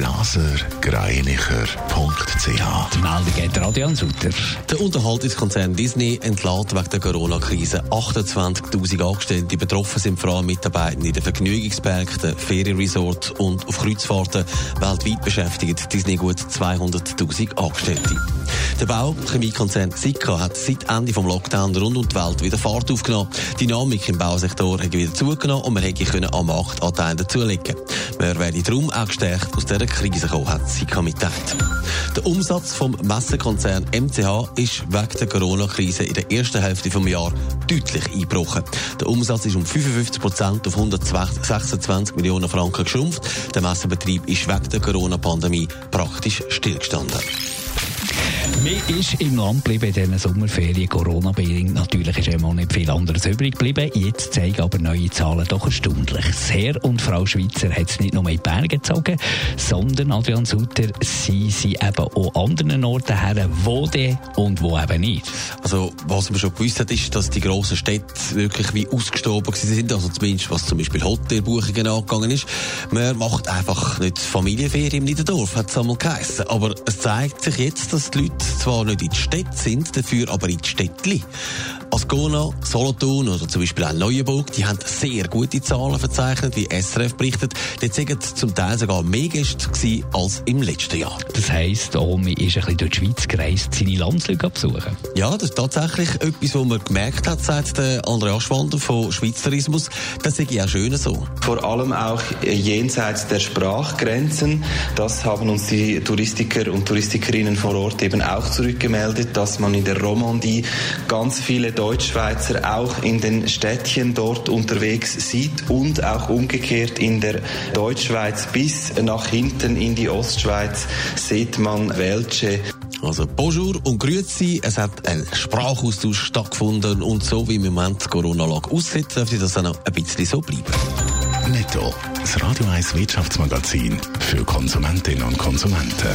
blasergreinicher.ch. Die Meldung geht Radio Sutter. Der Unterhaltungskonzern Disney entlädt wegen der Corona-Krise 28.000 Angestellte. Betroffen sind vor allem Mitarbeiter in den Vergnügungsparks, Ferienresorts und auf Kreuzfahrten. Weltweit beschäftigt Disney gut 200.000 Angestellte. Der Bauchemiekonzern Sika hat seit Ende des Lockdown rund um die Welt wieder Fahrt aufgenommen. Die Dynamik im Bausektor hat wieder zugenommen und man hätte am Marktanteil dazulegen Man werde darum auch gestärkt aus dieser Krise kommen, hat Sika mitteilt. Der Umsatz vom Messekonzern MCH ist wegen der Corona-Krise in der ersten Hälfte des Jahres deutlich eingebrochen. Der Umsatz ist um 55 Prozent auf 126 Millionen Franken geschrumpft. Der Messebetrieb ist wegen der Corona-Pandemie praktisch stillgestanden. Man ist im Land geblieben in diesen Sommerferien, Corona-bedingt. Natürlich ist immer nicht viel anderes übrig geblieben. Jetzt zeigen aber neue Zahlen doch erstaunlich. Herr und Frau Schweizer hat es nicht nur in die Berge gezogen, sondern, Adrian Sutter, sie sind eben auch anderen Orten her, wo denn und wo eben nicht. Also, was man schon gewusst hat, ist, dass die grossen Städte wirklich wie ausgestorben sind. Also zumindest, was zum Beispiel Hotelbuchungen angegangen ist. Man macht einfach nicht Familienferien im Niederdorf, hat es einmal geheißen. Aber es zeigt sich jetzt, dass die Leute zwar nicht in die Städte sind, dafür aber in die Städtli. Ascona, Solothurn oder zum Beispiel auch Neuenburg, die haben sehr gute Zahlen verzeichnet, wie SRF berichtet. Die sind zum Teil sogar mehr Gäste als im letzten Jahr. Das heisst, Omi ist ein bisschen durch die Schweiz gereist, seine Landsleute besuchen. Ja, das ist tatsächlich etwas, was man gemerkt hat seit der Andreas Schwander von Schweiz Tourismus. Das ist ja schön so. Vor allem auch jenseits der Sprachgrenzen. Das haben uns die Touristiker und Touristikerinnen vor Ort eben auch zurückgemeldet, dass man in der Romandie ganz viele Deutschschweizer auch in den Städtchen dort unterwegs sieht und auch umgekehrt in der Deutschschweiz bis nach hinten in die Ostschweiz sieht man welche. Also Bonjour und Grüezi. Es hat ein Sprachaustausch stattgefunden und so wie im Moment die Corona-Lage aussieht, dürfte das auch noch ein bisschen so bleiben. Netto, das Radio 1 Wirtschaftsmagazin für Konsumentinnen und Konsumenten.